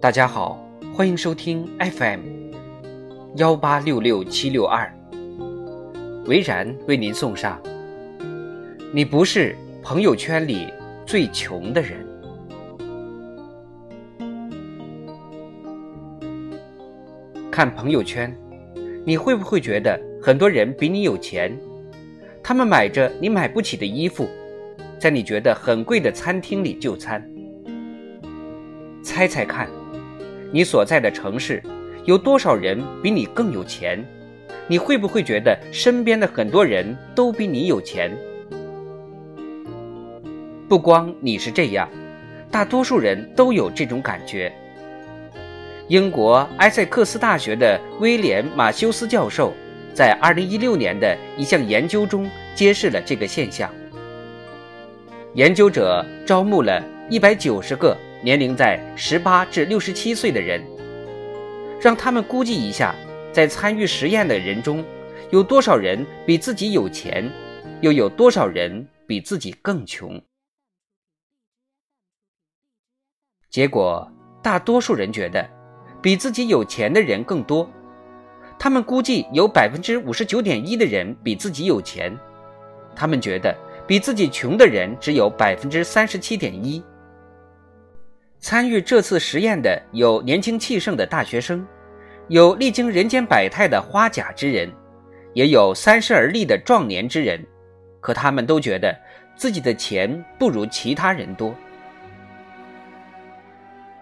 大家好，欢迎收听 FM 幺八六六七六二，维然为您送上。你不是朋友圈里最穷的人。看朋友圈，你会不会觉得很多人比你有钱？他们买着你买不起的衣服，在你觉得很贵的餐厅里就餐。猜猜看。你所在的城市，有多少人比你更有钱？你会不会觉得身边的很多人都比你有钱？不光你是这样，大多数人都有这种感觉。英国埃塞克斯大学的威廉·马修斯教授在2016年的一项研究中揭示了这个现象。研究者招募了190个。年龄在十八至六十七岁的人，让他们估计一下，在参与实验的人中，有多少人比自己有钱，又有多少人比自己更穷。结果，大多数人觉得比自己有钱的人更多。他们估计有百分之五十九点一的人比自己有钱，他们觉得比自己穷的人只有百分之三十七点一。参与这次实验的有年轻气盛的大学生，有历经人间百态的花甲之人，也有三十而立的壮年之人。可他们都觉得自己的钱不如其他人多。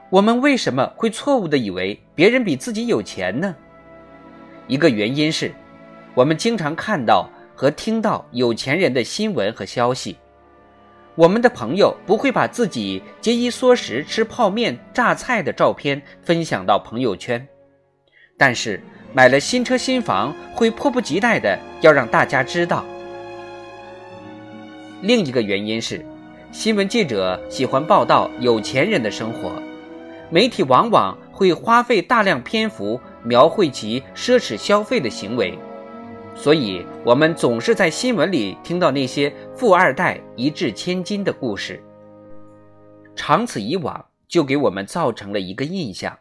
我们为什么会错误的以为别人比自己有钱呢？一个原因是，我们经常看到和听到有钱人的新闻和消息。我们的朋友不会把自己节衣缩食吃泡面、榨菜的照片分享到朋友圈，但是买了新车新房会迫不及待的要让大家知道。另一个原因是，新闻记者喜欢报道有钱人的生活，媒体往往会花费大量篇幅描绘其奢侈消费的行为。所以，我们总是在新闻里听到那些富二代一掷千金的故事。长此以往，就给我们造成了一个印象，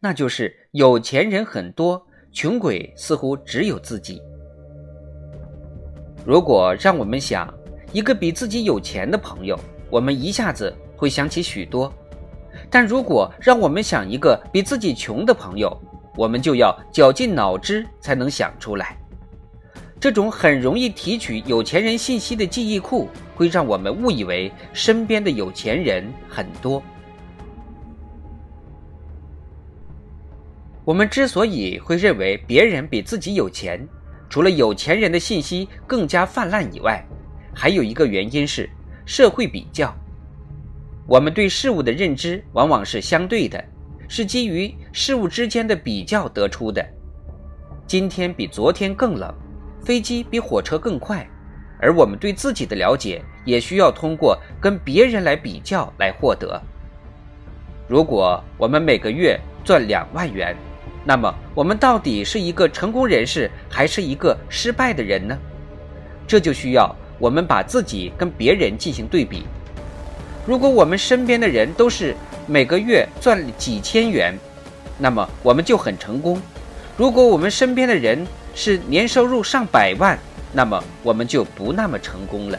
那就是有钱人很多，穷鬼似乎只有自己。如果让我们想一个比自己有钱的朋友，我们一下子会想起许多；但如果让我们想一个比自己穷的朋友，我们就要绞尽脑汁才能想出来。这种很容易提取有钱人信息的记忆库，会让我们误以为身边的有钱人很多。我们之所以会认为别人比自己有钱，除了有钱人的信息更加泛滥以外，还有一个原因是社会比较。我们对事物的认知往往是相对的，是基于事物之间的比较得出的。今天比昨天更冷。飞机比火车更快，而我们对自己的了解也需要通过跟别人来比较来获得。如果我们每个月赚两万元，那么我们到底是一个成功人士还是一个失败的人呢？这就需要我们把自己跟别人进行对比。如果我们身边的人都是每个月赚几千元，那么我们就很成功。如果我们身边的人，是年收入上百万，那么我们就不那么成功了。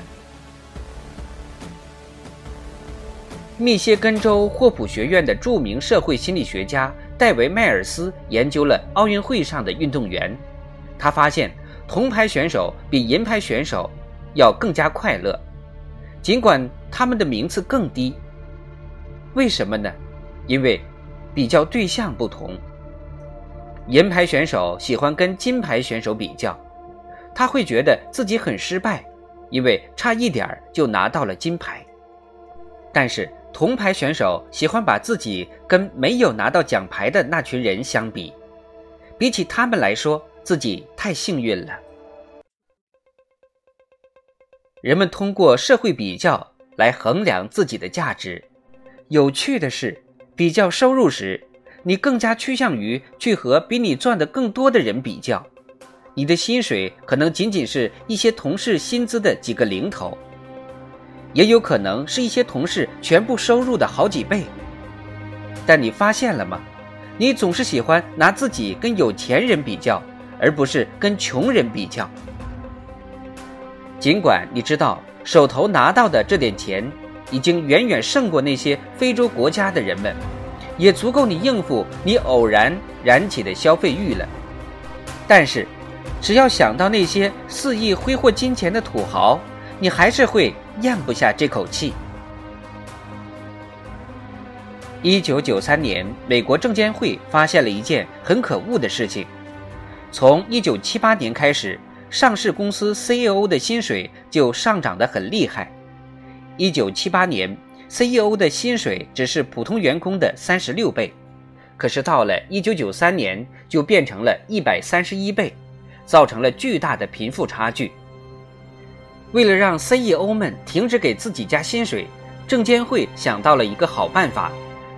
密歇根州霍普学院的著名社会心理学家戴维·迈尔斯研究了奥运会上的运动员，他发现铜牌选手比银牌选手要更加快乐，尽管他们的名次更低。为什么呢？因为比较对象不同。银牌选手喜欢跟金牌选手比较，他会觉得自己很失败，因为差一点就拿到了金牌。但是铜牌选手喜欢把自己跟没有拿到奖牌的那群人相比，比起他们来说，自己太幸运了。人们通过社会比较来衡量自己的价值。有趣的是，比较收入时。你更加趋向于去和比你赚的更多的人比较，你的薪水可能仅仅是一些同事薪资的几个零头，也有可能是一些同事全部收入的好几倍。但你发现了吗？你总是喜欢拿自己跟有钱人比较，而不是跟穷人比较。尽管你知道手头拿到的这点钱已经远远胜过那些非洲国家的人们，也足够你应付你偶然燃起的消费欲了，但是，只要想到那些肆意挥霍金钱的土豪，你还是会咽不下这口气。一九九三年，美国证监会发现了一件很可恶的事情：从一九七八年开始，上市公司 CEO 的薪水就上涨得很厉害。一九七八年，CEO 的薪水只是普通员工的三十六倍，可是到了一九九三年，就变成了一百三十一倍，造成了巨大的贫富差距。为了让 CEO 们停止给自己加薪水，证监会想到了一个好办法。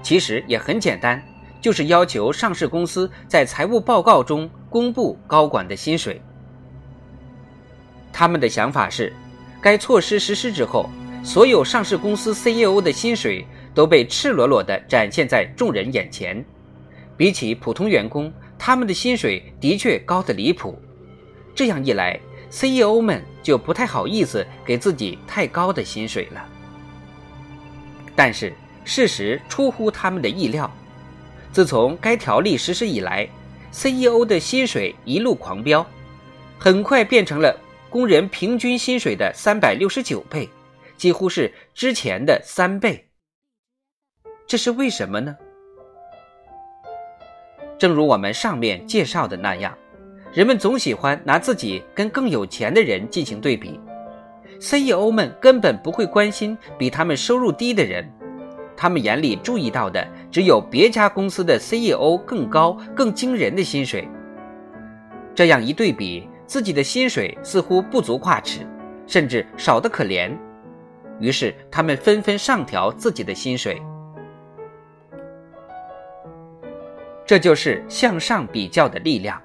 其实也很简单，就是要求上市公司在财务报告中公布高管的薪水。他们的想法是，该措施实施之后，所有上市公司 CEO 的薪水都被赤裸裸地展现在众人眼前。比起普通员工，他们的薪水的确高得离谱。这样一来，CEO 们就不太好意思给自己太高的薪水了。但是。事实出乎他们的意料，自从该条例实施以来，CEO 的薪水一路狂飙，很快变成了工人平均薪水的三百六十九倍，几乎是之前的三倍。这是为什么呢？正如我们上面介绍的那样，人们总喜欢拿自己跟更有钱的人进行对比，CEO 们根本不会关心比他们收入低的人。他们眼里注意到的只有别家公司的 CEO 更高、更惊人的薪水。这样一对比，自己的薪水似乎不足挂齿，甚至少得可怜。于是，他们纷纷上调自己的薪水。这就是向上比较的力量。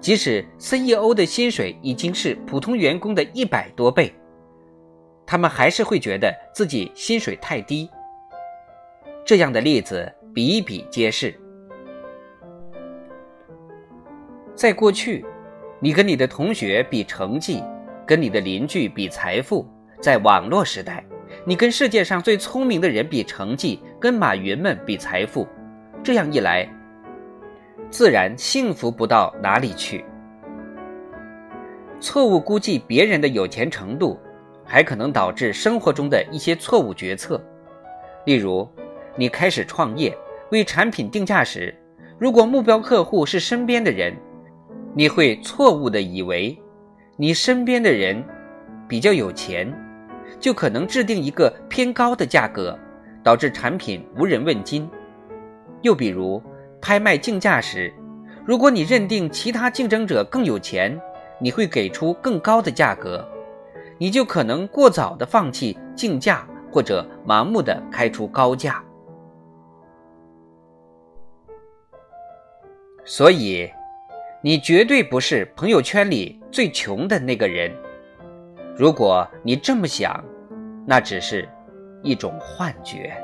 即使 CEO 的薪水已经是普通员工的一百多倍，他们还是会觉得自己薪水太低。这样的例子比比皆是。在过去，你跟你的同学比成绩，跟你的邻居比财富；在网络时代，你跟世界上最聪明的人比成绩，跟马云们比财富。这样一来，自然幸福不到哪里去。错误估计别人的有钱程度，还可能导致生活中的一些错误决策，例如。你开始创业，为产品定价时，如果目标客户是身边的人，你会错误的以为你身边的人比较有钱，就可能制定一个偏高的价格，导致产品无人问津。又比如拍卖竞价时，如果你认定其他竞争者更有钱，你会给出更高的价格，你就可能过早的放弃竞价，或者盲目的开出高价。所以，你绝对不是朋友圈里最穷的那个人。如果你这么想，那只是一种幻觉。